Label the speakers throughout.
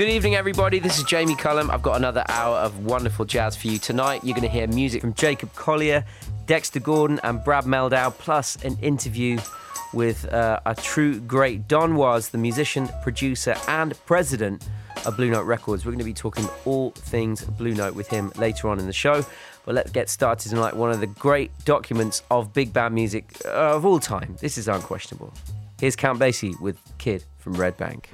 Speaker 1: Good evening, everybody. This is Jamie Cullum. I've got another hour of wonderful jazz for you tonight. You're going to hear music from Jacob Collier, Dexter Gordon, and Brad Mehldau, plus an interview with uh, a true great Don Was, the musician, producer, and president of Blue Note Records. We're going to be talking all things Blue Note with him later on in the show. But let's get started tonight. One of the great documents of big band music uh, of all time. This is unquestionable. Here's Count Basie with Kid from Red Bank.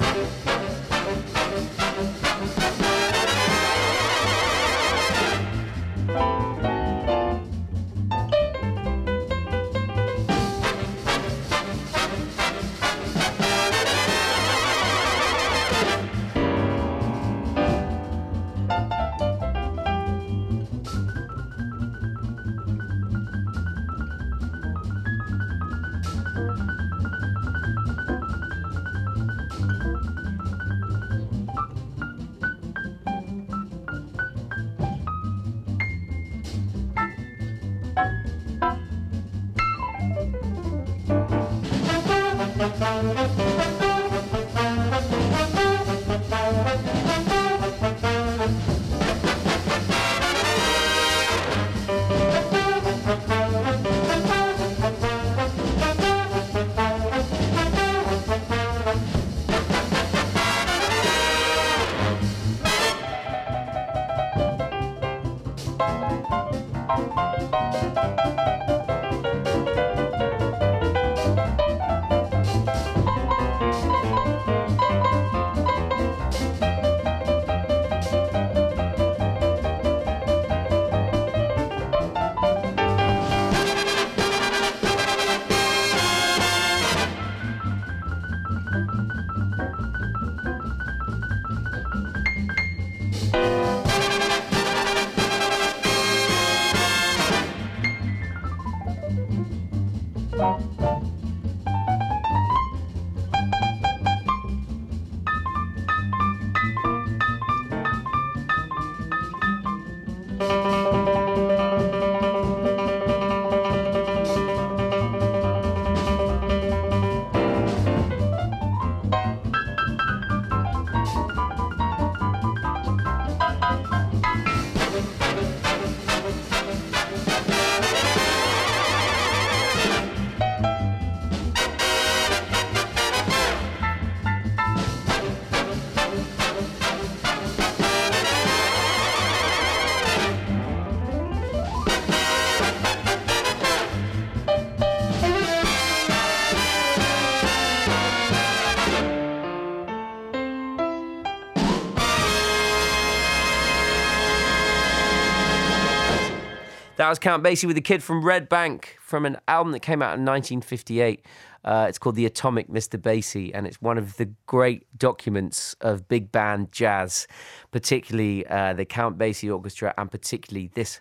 Speaker 1: That was Count Basie with a kid from Red Bank from an album that came out in 1958. Uh, it's called The Atomic Mr. Basie, and it's one of the great documents of big band jazz, particularly uh, the Count Basie Orchestra, and particularly this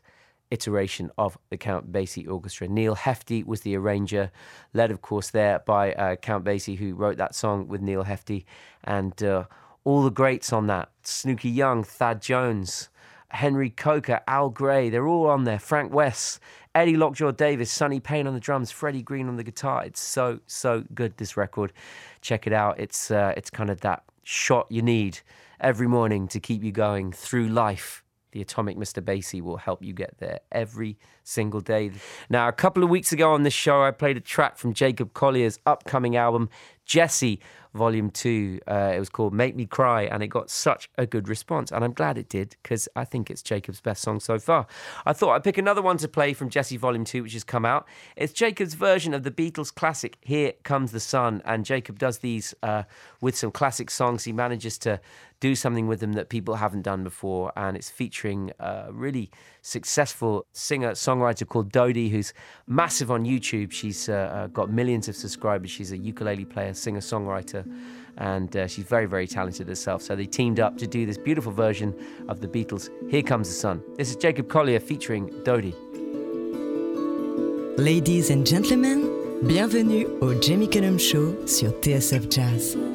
Speaker 1: iteration of the Count Basie Orchestra. Neal Hefti was the arranger, led, of course, there by uh, Count Basie, who wrote that song with Neal Hefti, and uh, all the greats on that Snooky Young, Thad Jones. Henry Coker, Al Grey, they're all on there. Frank West, Eddie Lockjaw Davis, Sonny Payne on the drums, Freddie Green on the guitar. It's so so good this record. Check it out. It's uh, it's kind of that shot you need every morning to keep you going through life. The Atomic Mr. Basie will help you get there every single day. Now, a couple of weeks ago on this show, I played a track from Jacob Collier's upcoming album, Jesse, Volume 2. Uh, it was called Make Me Cry, and it got such a good response. And I'm glad it did because I think it's Jacob's best song so far. I thought I'd pick another one to play from Jesse Volume 2, which has come out. It's Jacob's version of the Beatles classic, Here Comes the Sun. And Jacob does these uh, with some classic songs. He manages to do something with them that people haven't done before. And it's featuring a really successful singer songwriter called Dodie, who's massive on YouTube. She's uh, uh, got millions of subscribers. She's a ukulele player, singer songwriter, and uh, she's very, very talented herself. So they teamed up to do this beautiful version of the Beatles' Here Comes the Sun. This is Jacob Collier featuring Dodie.
Speaker 2: Ladies and gentlemen, bienvenue au Jamie Cullum Show sur TSF Jazz.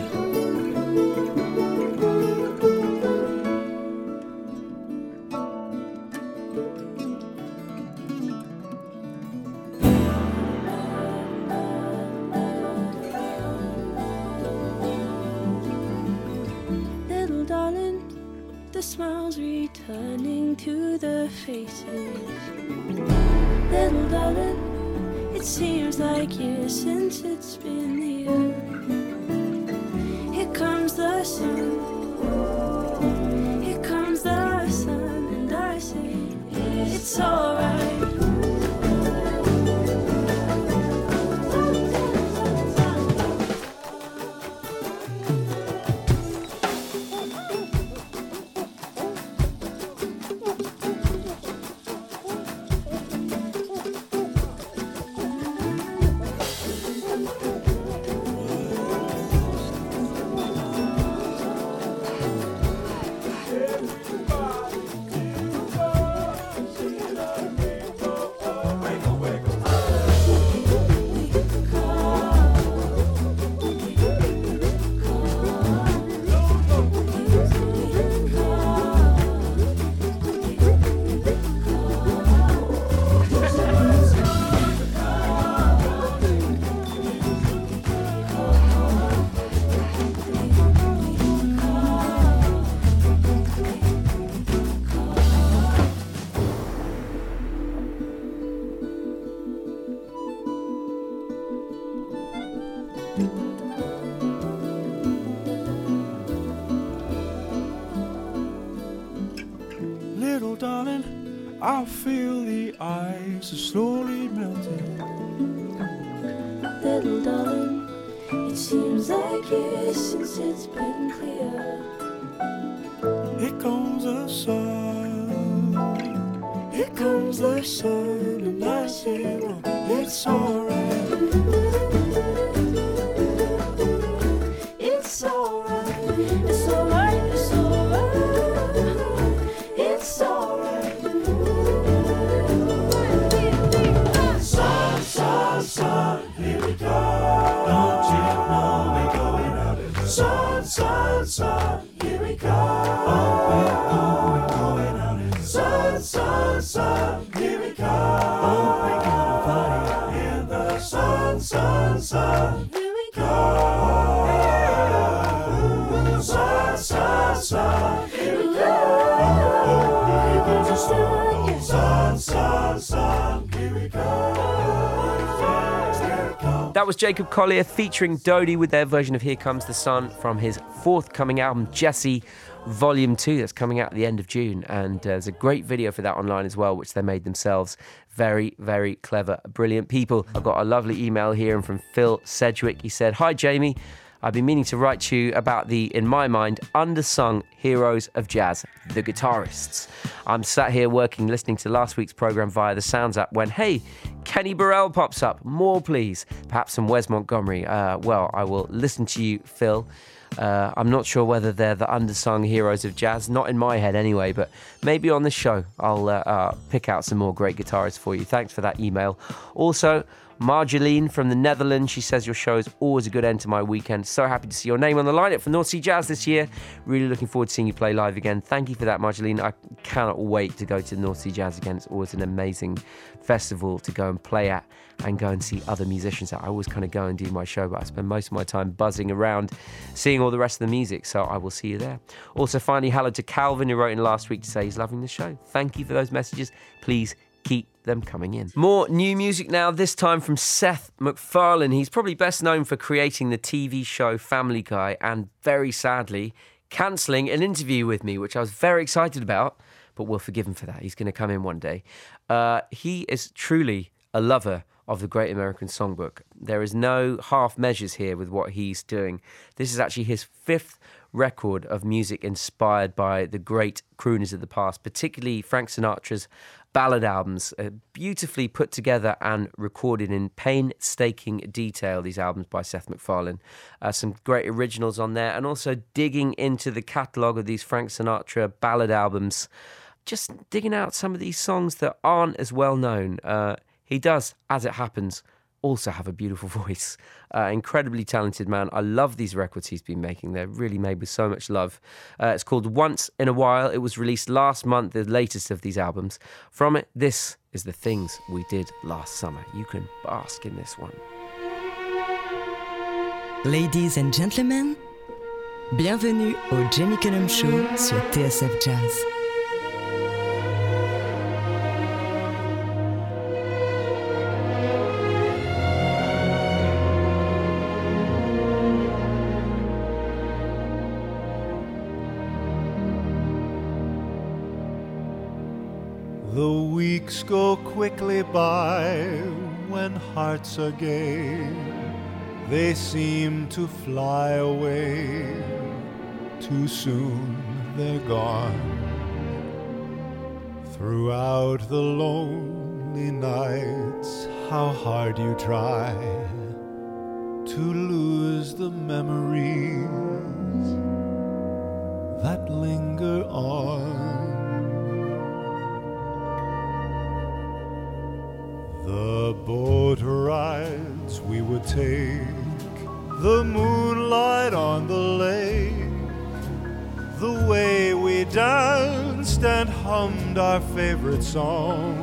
Speaker 3: Like years since it's been been clear.
Speaker 1: Was Jacob Collier featuring Dodie with their version of Here Comes the Sun from his forthcoming album, Jesse Volume 2, that's coming out at the end of June. And uh, there's a great video for that online as well, which they made themselves. Very, very clever, brilliant people. I've got a lovely email here and from Phil Sedgwick. He said, Hi, Jamie. I've been meaning to write to you about the, in my mind, undersung heroes of jazz, the guitarists. I'm sat here working, listening to last week's program via the Sounds app when, hey, Kenny Burrell pops up. More, please. Perhaps some Wes Montgomery. Uh, well, I will listen to you, Phil. Uh, I'm not sure whether they're the undersung heroes of jazz, not in my head anyway, but maybe on the show I'll uh, uh, pick out some more great guitarists for you. Thanks for that email. Also, Marjoleine from the Netherlands, she says your show is always a good end to my weekend. So happy to see your name on the lineup for North Sea Jazz this year. Really looking forward to seeing you play live again. Thank you for that, Marjoleine. I cannot wait to go to North Sea Jazz again. It's always an amazing festival to go and play at and go and see other musicians. I always kind of go and do my show, but I spend most of my time buzzing around, seeing all the rest of the music. So I will see you there. Also, finally, hello to Calvin, who wrote in last week to say he's loving the show. Thank you for those messages. Please keep them coming in. More new music now, this time from Seth MacFarlane. He's probably best known for creating the TV show Family Guy and very sadly cancelling an interview with me, which I was very excited about, but we'll forgive him for that. He's going to come in one day. Uh, he is truly a lover of the Great American Songbook. There is no half measures here with what he's doing. This is actually his fifth record of music inspired by the great crooners of the past, particularly Frank Sinatra's ballad albums, uh, beautifully put together and recorded in painstaking detail. These albums by Seth MacFarlane, uh, some great originals on there, and also digging into the catalogue of these Frank Sinatra ballad albums, just digging out some of these songs that aren't as well known. Uh, he does, as it happens, also have a beautiful voice. Uh, incredibly talented man. I love these records he's been making. They're really made with so much love. Uh, it's called Once in a While. It was released last month, the latest of these albums. From it, this is the things we did last summer. You can bask in this one.
Speaker 2: Ladies and gentlemen, bienvenue au Jamie Cullum Show sur TSF Jazz.
Speaker 4: Weeks go quickly by when hearts are gay. They seem to fly away. Too soon they're gone. Throughout the lonely nights, how hard you try to lose the memories that linger on. The boat rides we would take, the moonlight on the lake, the way we danced and hummed our favorite song,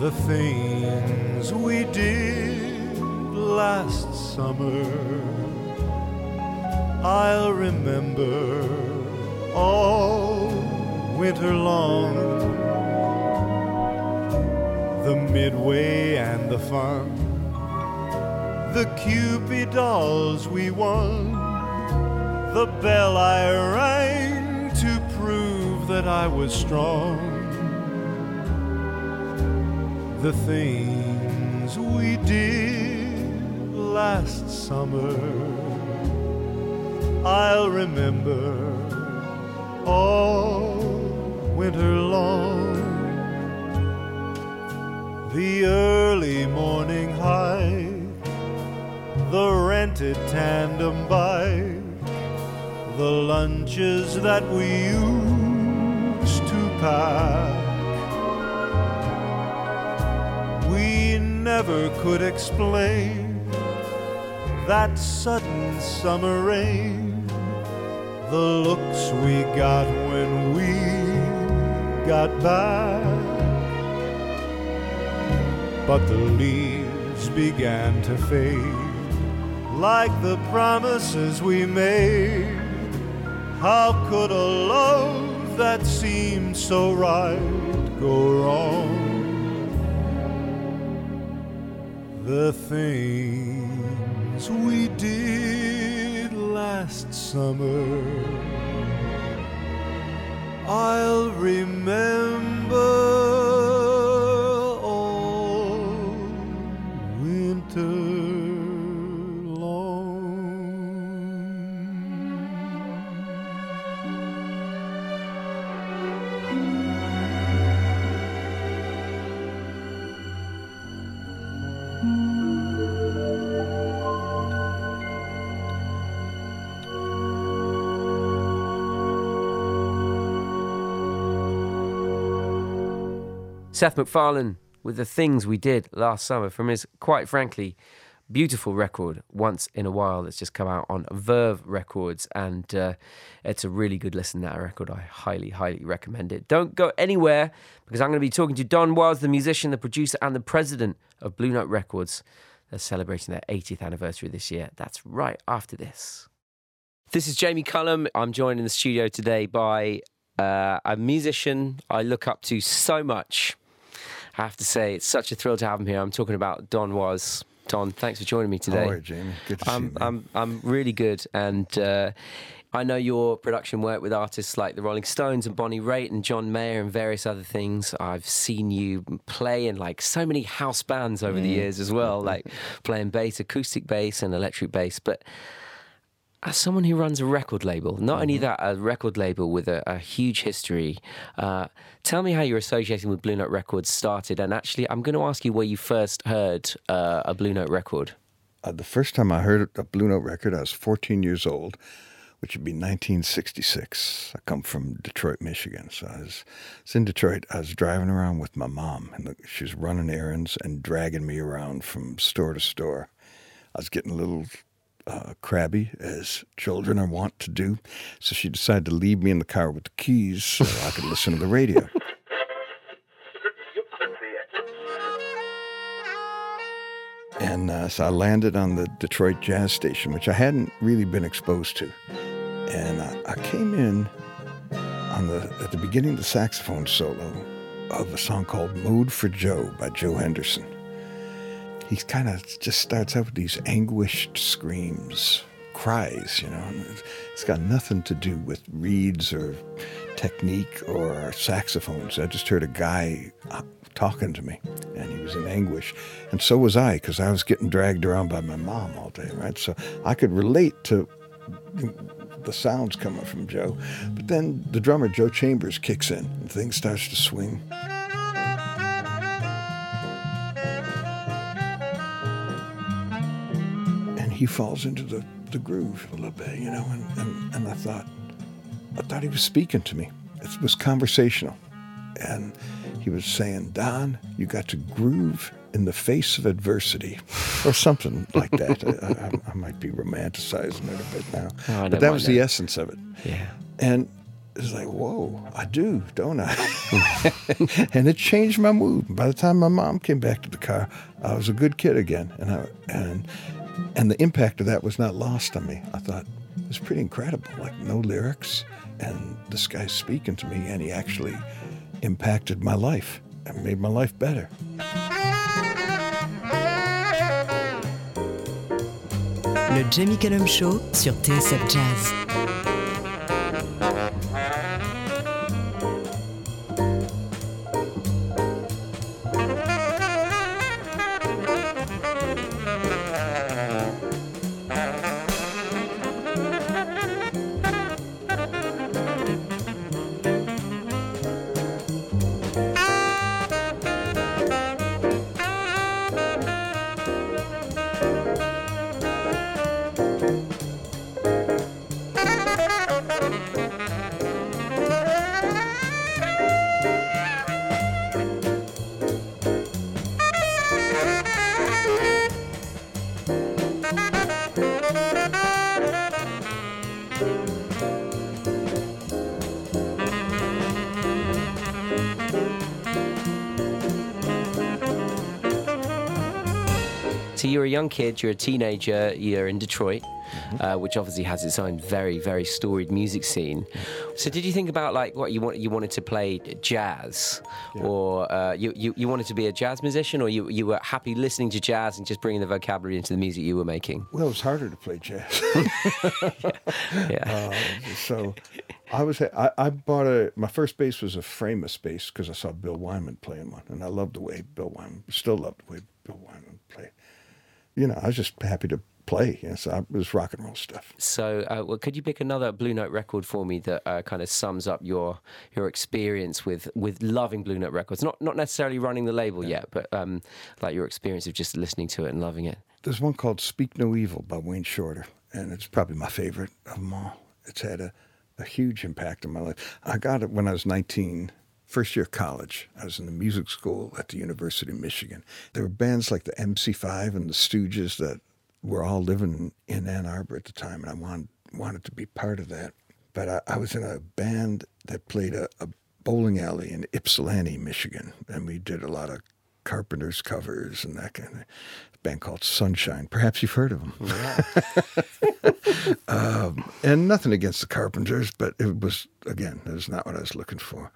Speaker 4: the things we did last summer. I'll remember all winter long the midway and the fun, the Cupid dolls we won, the bell I rang to prove that I was strong, the things we did last summer. I'll remember all winter long the early morning hike, the rented tandem bike, the lunches that we used to pack. We never could explain that sudden summer rain, the looks we got when we got back but the leaves began to fade like the promises we made. How could a love that seemed so right go wrong? The things we did last summer, I'll remember.
Speaker 1: Seth MacFarlane with the things we did last summer from his, quite frankly, beautiful record, Once in a While, that's just come out on Verve Records. And uh, it's a really good listen, that record. I highly, highly recommend it. Don't go anywhere because I'm going to be talking to Don Was, the musician, the producer, and the president of Blue Note Records. They're celebrating their 80th anniversary this year. That's right after this. This is Jamie Cullum. I'm joined in the studio today by uh, a musician I look up to so much. I have to say, it's such a thrill to have him here. I'm talking about Don Was. Don, thanks for joining me today.
Speaker 5: Are you, Jamie? Good to
Speaker 1: I'm,
Speaker 5: you. man.
Speaker 1: I'm, I'm really good. And uh, I know your production work with artists like the Rolling Stones and Bonnie Raitt and John Mayer and various other things. I've seen you play in like so many house bands over the
Speaker 5: Mm.
Speaker 1: years as well, like playing bass, acoustic bass, and electric bass. But as someone who runs a record label, not only that, a record label with a, a huge history, uh, tell me how your association with Blue Note Records started. And actually, I'm going to ask you where you first heard uh, a Blue Note record.
Speaker 5: Uh, the first time I heard a Blue Note record, I was 14 years old, which would be 1966. I come from Detroit, Michigan. So I was, I was in Detroit. I was driving around with my mom, and she was running errands and dragging me around from store to store. I was getting a little uh, crabby, as children are wont to do. So she decided to leave me in the car with the keys so I could listen to the radio. And uh, so I landed on the Detroit Jazz Station, which I hadn't really been exposed to. And I, I came in on the at the beginning of the saxophone solo of a song called "Mode for Joe" by Joe Henderson. He kind of just starts out with these anguished screams, cries, you know. It's got nothing to do with reeds or technique or saxophones. I just heard a guy uh, talking to me, and he was in anguish, and so was I because I was getting dragged around by my mom all day, right? So I could relate to the sounds coming from Joe. But then the drummer Joe Chambers kicks in, and things starts to swing. He falls into the, the groove a little bit, you know, and, and, and I thought, I thought he was speaking to me. It was conversational. And he was saying, Don, you got to groove in the face of adversity, or something like that. I, I, I might be romanticizing it a bit now.
Speaker 1: Oh,
Speaker 5: but that was
Speaker 1: that.
Speaker 5: the essence of it.
Speaker 1: Yeah.
Speaker 5: And it's like, whoa, I do, don't I? and it changed my mood. By the time my mom came back to the car, I was a good kid again. And I, and and the impact of that was not lost on me. I thought it was pretty incredible. Like no lyrics, and this guy's speaking to me, and he actually impacted my life and made my life better.
Speaker 2: Le Jamie Cullum Show sur TSF Jazz.
Speaker 1: Kid, you're a teenager, you're in Detroit, uh, which obviously has its own very, very storied music scene. So did you think about like what you want? You wanted to play jazz, or uh, you, you you wanted to be a jazz musician, or you you were happy listening to jazz and just bringing the vocabulary into the music you were making?
Speaker 5: Well, it was harder to play jazz.
Speaker 1: Yeah.
Speaker 5: Uh, so I was I, I bought a my first bass was a Framus bass because I saw Bill Wyman playing one, and I loved the way Bill Wyman still loved the way Bill Wyman played. You know, I was just happy to play. You know, so I, it was rock and roll stuff.
Speaker 1: So, uh, well, could you pick another Blue Note record for me that uh, kind of sums up your your experience with with loving Blue Note records? Not not necessarily running the label yet, but um, like your experience of just listening to it and loving it.
Speaker 5: There's one called "Speak No Evil" by Wayne Shorter, and it's probably my favorite of them all. It's had a, a huge impact on my life. I got it when I was 19, first year of college. I was in the music school at the University of Michigan. There were bands like the MC5 and the Stooges that were all living in Ann Arbor at the time, and I wanted wanted to be part of that. But I, I was in a band that played a, a bowling alley in Ypsilanti, Michigan, and we did a lot of Carpenters covers and that kind of band called Sunshine. Perhaps you've heard of them. um, and nothing against the Carpenters, but it was again, it was not what I was looking for.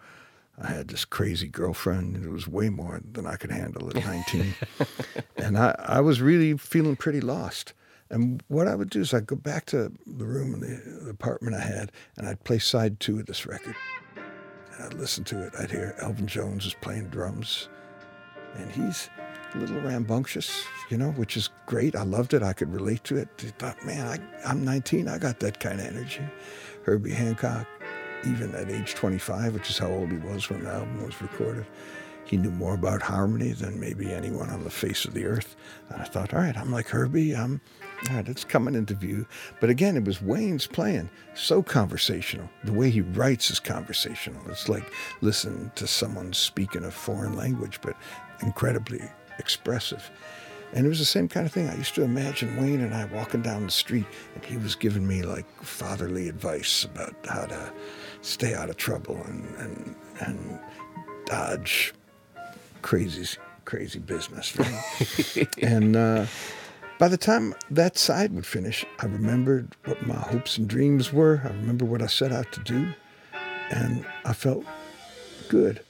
Speaker 5: I had this crazy girlfriend. It was way more than I could handle at 19. and I, I was really feeling pretty lost. And what I would do is I'd go back to the room in the, the apartment I had, and I'd play side two of this record. And I'd listen to it. I'd hear Elvin Jones is playing drums, and he's a little rambunctious, you know, which is great. I loved it. I could relate to it. I thought, man, I, I'm 19. I got that kind of energy. Herbie Hancock, even at age 25, which is how old he was when the album was recorded, he knew more about harmony than maybe anyone on the face of the earth. And I thought, all right, I'm like Herbie. I'm all right, it's coming into view. But again, it was Wayne's playing so conversational. The way he writes is conversational. It's like listening to someone speaking a foreign language, but incredibly expressive. And it was the same kind of thing. I used to imagine Wayne and I walking down the street, and he was giving me like fatherly advice about how to stay out of trouble and and and dodge crazy crazy business. Right? and uh, by the time that side would finish, I remembered what my hopes and dreams were. I remember what I set out to do, and I felt good.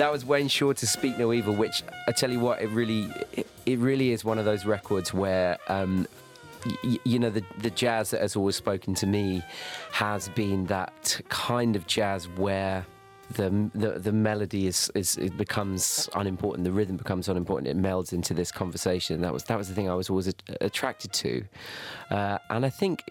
Speaker 1: That was Wayne Shorter Speak No Evil, which I tell you what, it really, it, it really is one of those records where, um, y- you know, the the jazz that has always spoken to me has been that kind of jazz where. The, the the melody is, is it becomes unimportant. The rhythm becomes unimportant. It melds into this conversation. That was that was the thing I was always a- attracted to, uh, and I think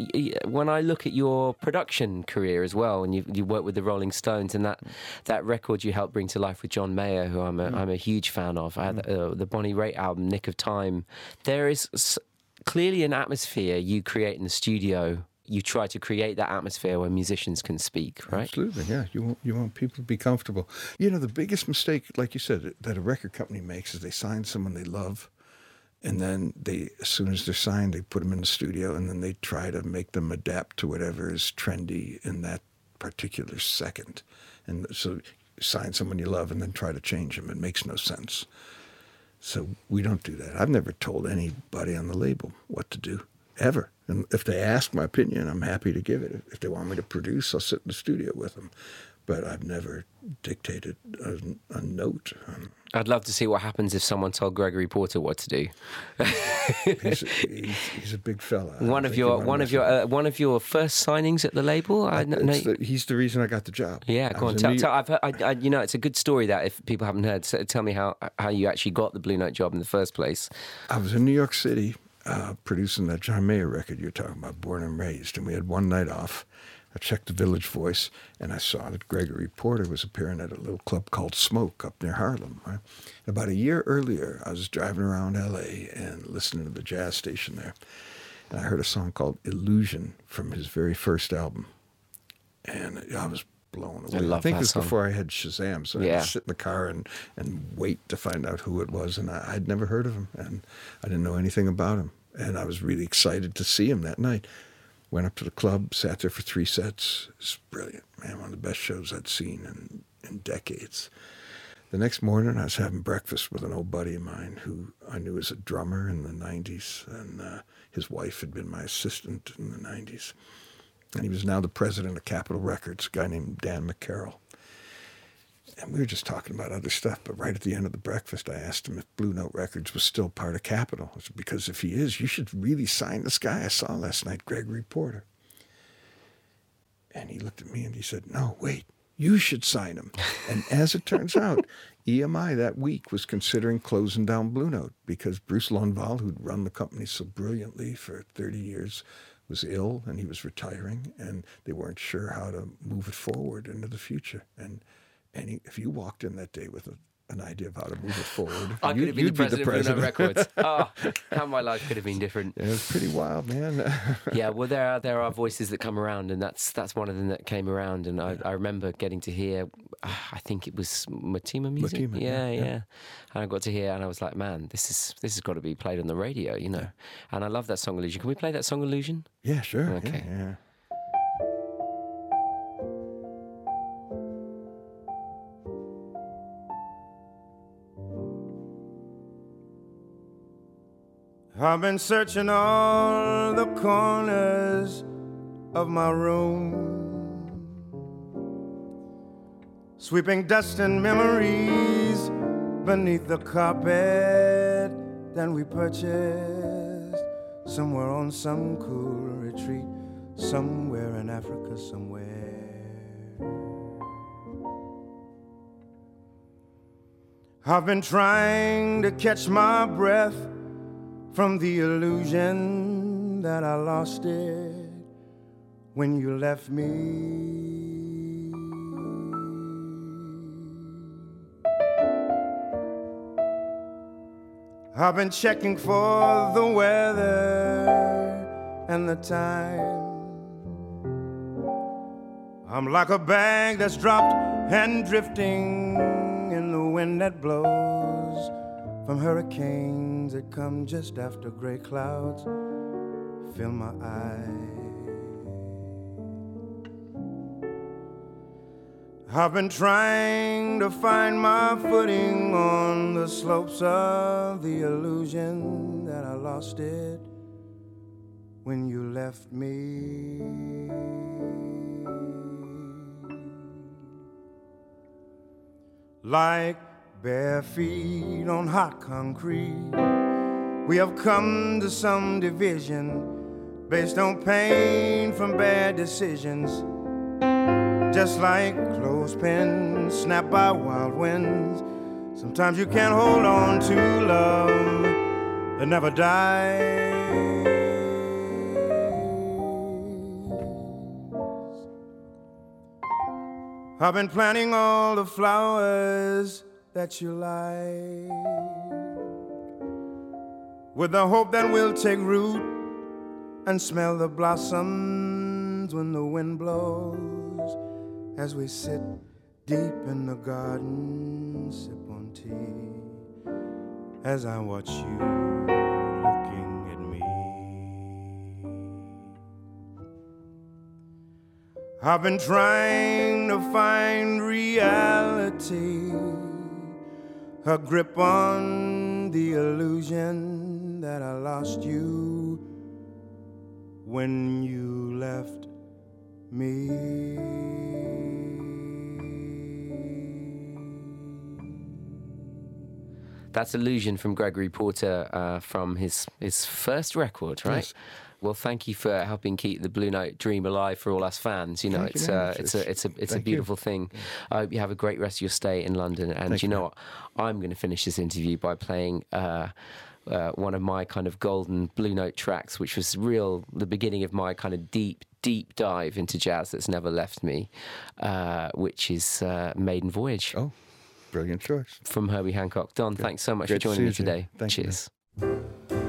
Speaker 1: when I look at your production career as well, and you you work with the Rolling Stones, and that that record you helped bring to life with John Mayer, who I'm a am a huge fan of. I had, uh, the Bonnie Raitt album, Nick of Time. There is s- clearly an atmosphere you create in the studio. You try to create that atmosphere where musicians can speak, right?
Speaker 5: Absolutely, yeah. You want you want people to be comfortable. You know, the biggest mistake, like you said, that a record company makes is they sign someone they love, and then they, as soon as they're signed, they put them in the studio, and then they try to make them adapt to whatever is trendy in that particular second. And so, sign someone you love, and then try to change them. It makes no sense. So we don't do that. I've never told anybody on the label what to do, ever. And if they ask my opinion, I'm happy to give it. If they want me to produce, I'll sit in the studio with them. But I've never dictated a, a note. Um,
Speaker 1: I'd love to see what happens if someone told Gregory Porter what to do.
Speaker 5: he's, he's, he's a big fella.
Speaker 1: One of your one of your uh, one of your first signings at the label. I,
Speaker 5: It's
Speaker 1: know-
Speaker 5: the- he's the reason I got the job.
Speaker 1: yeah,
Speaker 5: I
Speaker 1: go on. Tell, tell, I've heard, I, I, you know, it's a good story that if people haven't heard, so tell me how how you actually got the Blue Note job in the first place.
Speaker 5: I was in New York City uh, producing that John Mayer record you're talking about, Born and Raised, and we had one night off. I checked the Village Voice, and I saw that Gregory Porter was appearing at a little club called Smoke up near Harlem. Right? About a year earlier, I was driving around L.A. and listening to the jazz station there, and I heard a song called "Illusion" from his very first album, and I was blown away.
Speaker 1: love
Speaker 5: think
Speaker 1: that
Speaker 5: it was
Speaker 1: song.
Speaker 5: before I had Shazam, so I had
Speaker 1: Yeah.
Speaker 5: to sit in the car and, and wait to find out who it was. And I, I'd never heard of him, and I didn't know anything about him. And I was really excited to see him that night. Went up to the club, sat there for three sets. It's brilliant, man. One of the best shows I'd seen in, in decades. The next morning, I was having breakfast with an old buddy of mine who I knew was a drummer in the 90s, and uh, his wife had been my assistant in the 90s. And he was now the president of Capitol Records, a guy named Dan McCarroll. And we were just talking about other stuff, but right at the end of the breakfast, I asked him if Blue Note Records was still part of Capitol. I said, because if he is, you should really sign this guy I saw last night, Gregory Porter. And he looked at me and he said, no, wait, you should sign him. And as it turns out, EMI that week was considering closing down Blue Note because Bruce Lundvall, who'd run the company so brilliantly for 30 years, was ill and he was retiring, and they weren't sure how to move it forward into the future. And any, if you walked in that day with a, an idea of how to move it forward,
Speaker 1: I could
Speaker 5: you-
Speaker 1: have been the president, of Blue Records. oh, how my life could have been different.
Speaker 5: Yeah, it was pretty wild, man.
Speaker 1: yeah, well, there are there are voices that come around, and that's that's one of them that came around. And I, I remember getting to hear, uh, I think it was Motéma music.
Speaker 5: Motéma,
Speaker 1: yeah,
Speaker 5: yeah,
Speaker 1: yeah,
Speaker 5: yeah.
Speaker 1: And I got to hear, and I was like, man, this is this has got to be played on the radio, you know. And I love that song Illusion. Can we play that song Illusion?
Speaker 5: yeah, sure.
Speaker 1: Okay.
Speaker 5: Yeah,
Speaker 6: I've been searching all the corners of my room, sweeping dust and memories beneath the carpet that we purchased. Somewhere on some cool retreat, somewhere in Africa, somewhere. I've been trying to catch my breath from the illusion that I lost it when you left me. I've been checking for the weather and the time. I'm like a bag that's dropped and drifting in the wind that blows from hurricanes that come just after gray clouds fill my eyes. I've been trying to find my footing on the slopes of the illusion that I lost it when you left me. Like bare feet on hot concrete, we have come to some division based on pain from bad decisions. Just like clothespins snapped by wild winds. Sometimes you can't hold on to love that never dies. I've been planting all the flowers that you like with the hope that we'll take root and smell the blossoms when the wind blows, as we sit deep in the garden, sip on tea, as I watch you looking at me. I've been trying to find reality, a grip on the illusion that I lost you when you left me.
Speaker 1: That's Illusion from Gregory Porter uh, from his, his first record, right?
Speaker 5: Yes.
Speaker 1: Well, thank you for helping keep the Blue Note dream alive for all us fans. You know,
Speaker 5: Thank
Speaker 1: it's
Speaker 5: very
Speaker 1: uh, it's a it's a it's a
Speaker 5: Thank you.
Speaker 1: beautiful thing. I hope you have a great rest of your stay in London. And
Speaker 5: Thank
Speaker 1: you
Speaker 5: you,
Speaker 1: know
Speaker 5: man.
Speaker 1: what? I'm going to finish this interview by playing. Uh, uh, one of my kind of golden Blue Note tracks, which was real, the beginning of my kind of deep, deep dive into jazz that's never left me, uh, which is uh, Maiden Voyage
Speaker 5: Oh, brilliant choice.
Speaker 1: from Herbie Hancock. Don, thanks so much for joining me
Speaker 5: you,
Speaker 1: today.
Speaker 5: Thank you,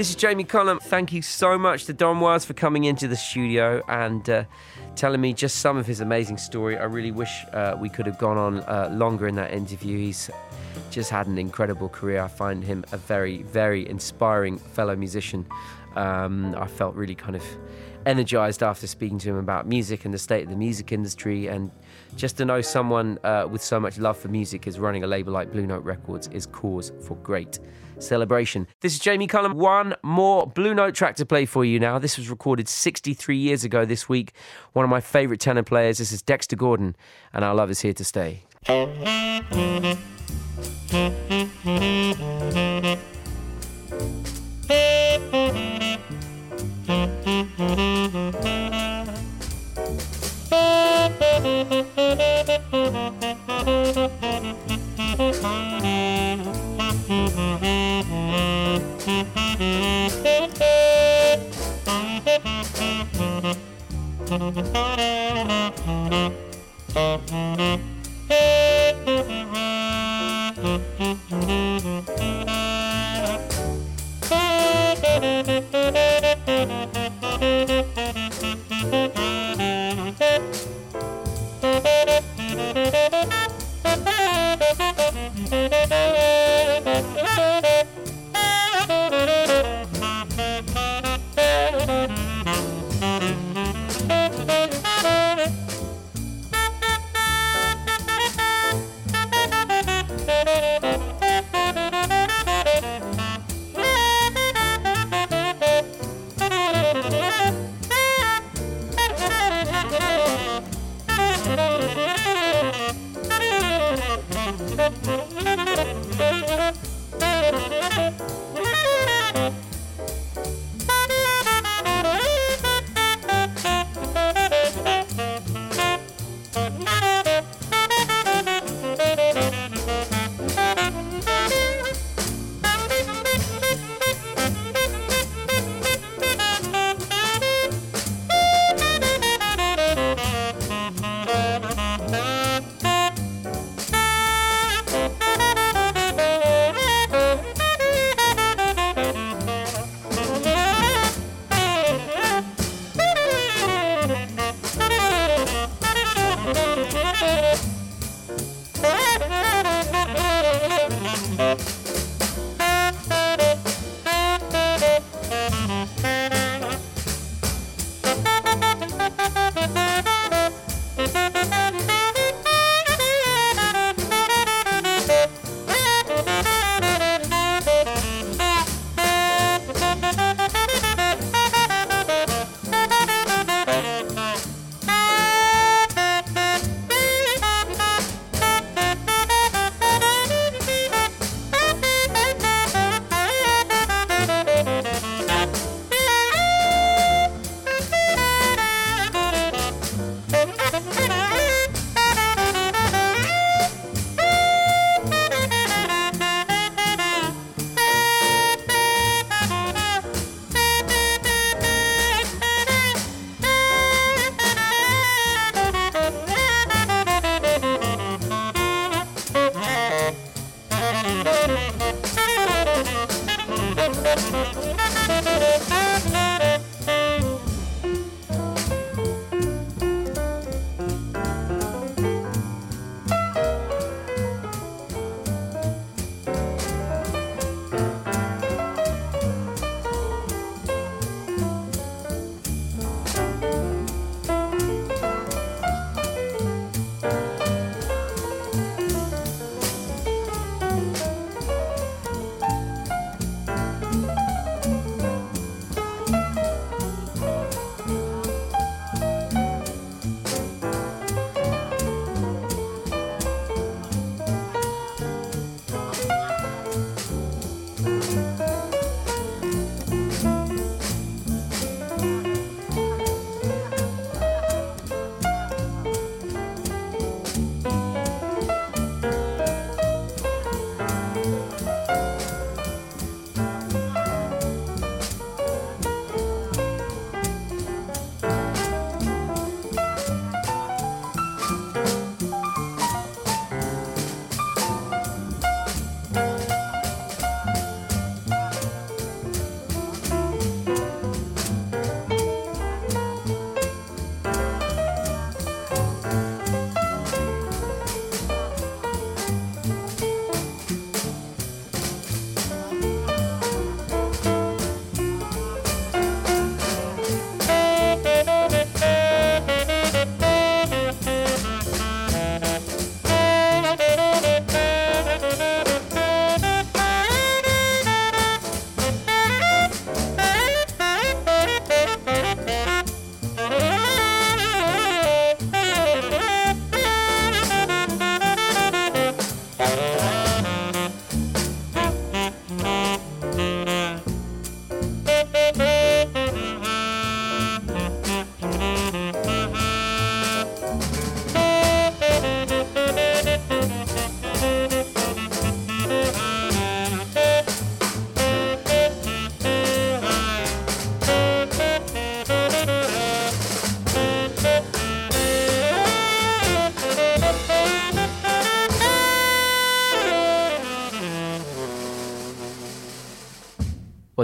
Speaker 1: This is Jamie Cullum. Thank you so much to Don Was for coming into the studio and uh, telling me just some of his amazing story. I really wish uh, we could have gone on uh, longer in that interview. He's just had an incredible career. I find him a very, very inspiring fellow musician. Um, I felt really kind of energized after speaking to him about music and the state of the music industry and just to know someone uh, with so much love for music is running a label like Blue Note Records is cause for great celebration. This is Jamie Cullum. One more Blue Note track to play for you now. This was recorded 63 years ago this week. One of my favourite tenor players. This is Dexter Gordon, and our love is here to stay. Thank you.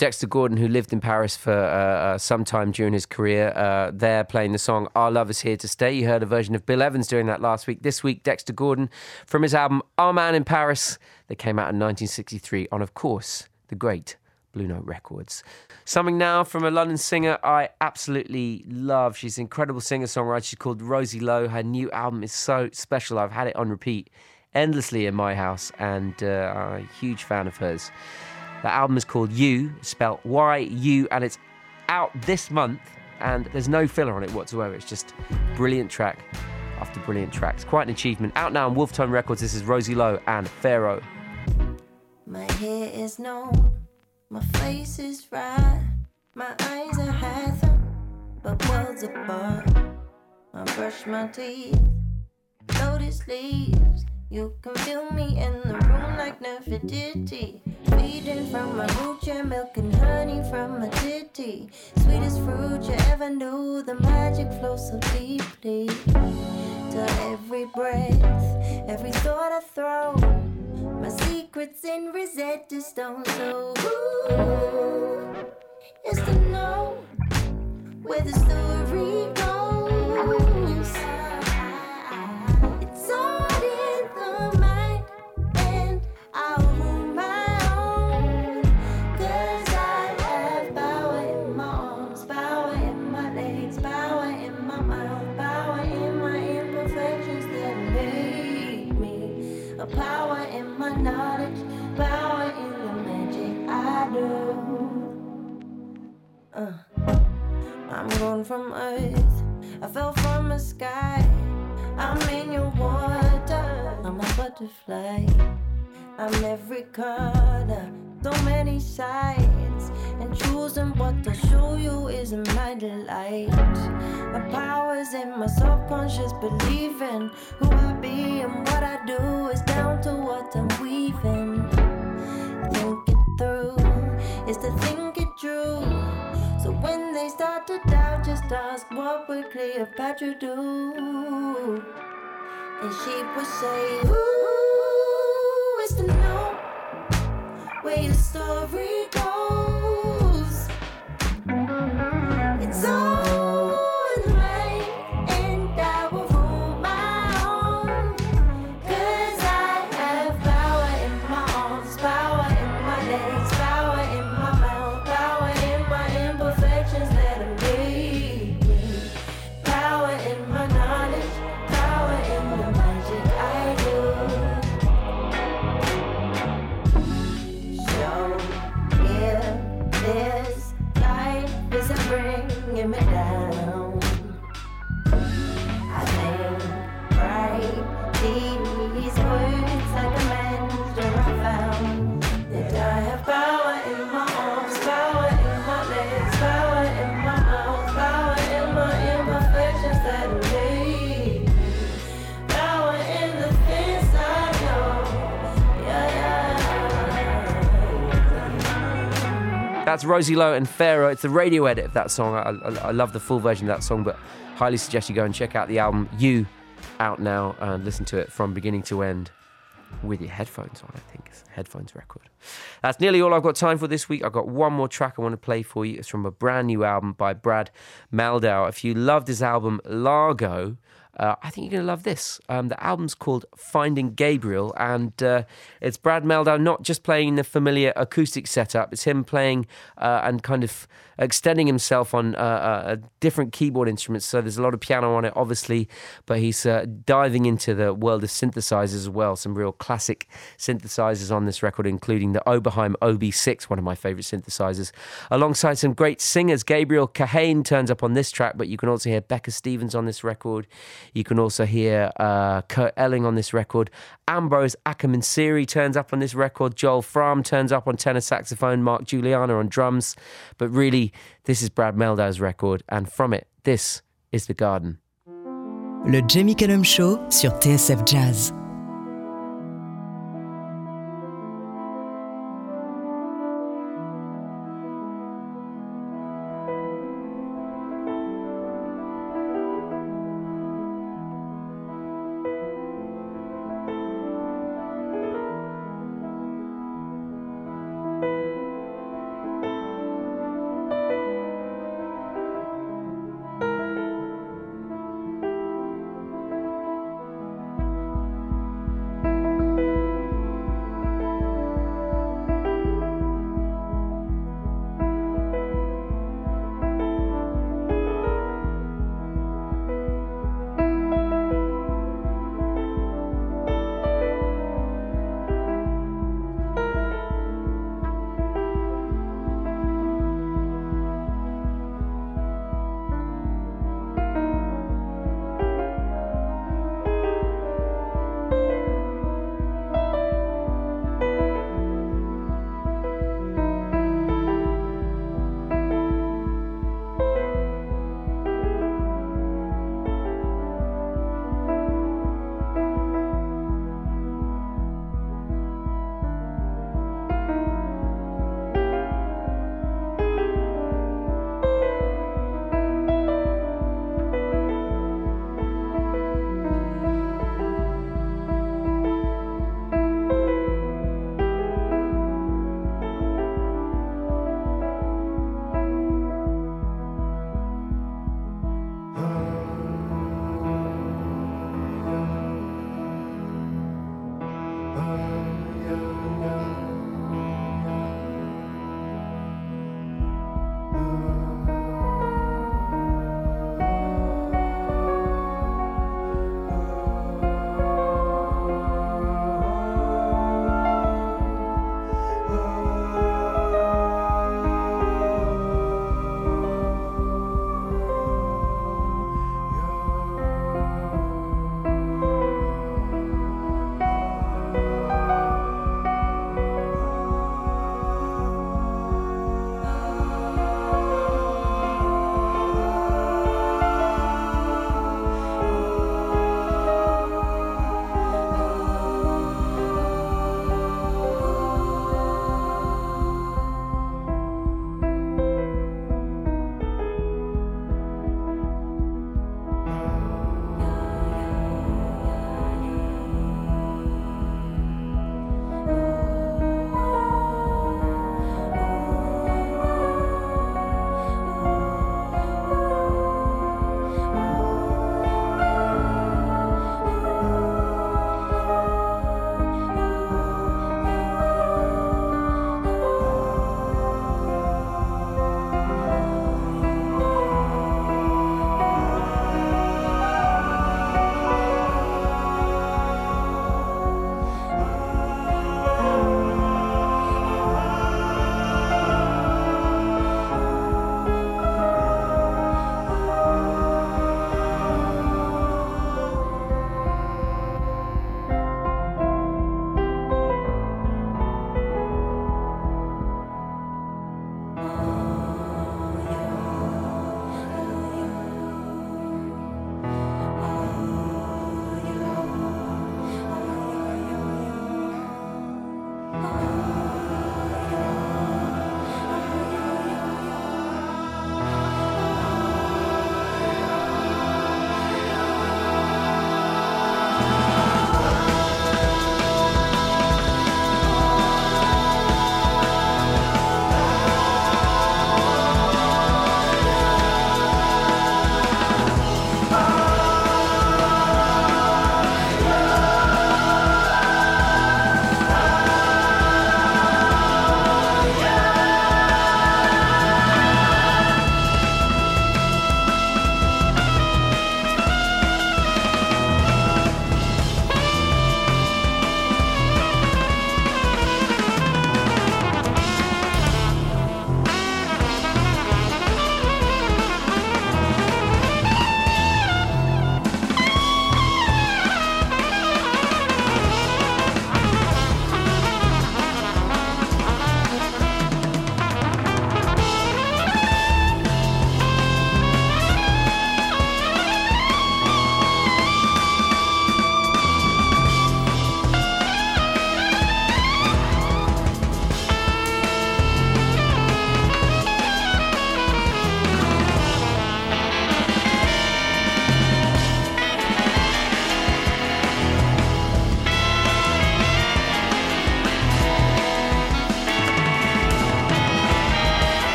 Speaker 1: Dexter Gordon, who lived in Paris for uh, uh, some time during his career, uh, there playing the song Our Love Is Here to Stay. You heard a version of Bill Evans doing that last week. This week, Dexter Gordon from his album Our Man in Paris that came out in 1963 on, of course, the great Blue Note Records. Something now from a London singer I absolutely love. She's an incredible singer songwriter. She's called Rosie Lowe. Her new album is so special. I've had it on repeat endlessly in my house, and uh, I'm a huge fan of hers. The album is called You, spelled Y U, and it's out this month. And there's no filler on it whatsoever. It's just brilliant track after brilliant tracks. Quite an achievement. Out now on Wolf Tone Records. This is Rosie Lowe and Pharaoh.
Speaker 7: My hair is known, my face is right, my eyes are heather, but worlds apart. I brush my teeth, lotus leaves. You can feel me in the room like Nefertiti. Feeding from my yeah, milk and honey from my titty. Sweetest fruit you ever knew, the magic flows so deeply. To every breath, every thought I throw. My secrets in Rosetta Stone, so ooh, is to know where the story goes. From earth, I fell from the sky. I'm in your water, I'm a butterfly. I'm every color, so many sides. And choosing what to show you is my delight. My powers in my subconscious believing who I be and what I do is down to what I'm weaving. Think it through is to think it true. When they start to doubt, just ask what would Cleopatra do? And she would say, Ooh, it's to know where your story
Speaker 1: That's Rosie Lowe and Pharaoh. It's the radio edit of that song. I, I, I love the full version of that song, but highly suggest you go and check out the album You out now and listen to it from beginning to end with your headphones on, I think. It's headphones record. That's nearly all I've got time for this week. I've got one more track I want to play for you. It's from a brand new album by Brad Mehldau. If you loved his album Largo, uh, I think you're going to love this. Um, the album's called Finding Gabriel, and uh, it's Brad Mehldau not just playing the familiar acoustic setup, it's him playing uh, and kind of extending himself on uh, uh, different keyboard instruments. So there's a lot of piano on it, obviously, but he's uh, diving into the world of synthesizers as well. Some real classic synthesizers on this record, including the Oberheim OB6, one of my favorite synthesizers, alongside some great singers. Gabriel Kahane turns up on this track, but you can also hear Becca Stevens on this record. You can also hear uh, Kurt Elling on this record. Ambrose Akinmusire turns up on this record. Joel Frahm turns up on tenor saxophone. Mark Guiliana on drums. But really, this is Brad Mehldau's record, and from it, this is The Garden.
Speaker 2: Le Jamie Cullum Show sur TSF Jazz.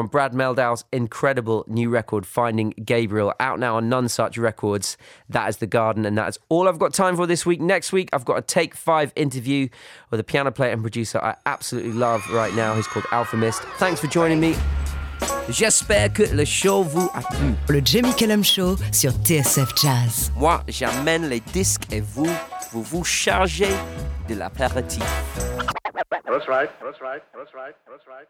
Speaker 1: From Brad Mehldau's incredible new record, Finding Gabriel, out now on Nonesuch Records. That is The Garden, and that is all I've got time for this week. Next week, I've got a Take Five interview with a piano player and producer I absolutely love right now. He's called Alfa Mist. Thanks for joining me. J'espère que le show vous a plu.
Speaker 2: Le Jamie Cullum Show sur TSF Jazz.
Speaker 1: Moi, j'amène les disques et vous, vous vous chargez de l'apéritif.
Speaker 8: That's. That's right. That's right. That's right. That's right.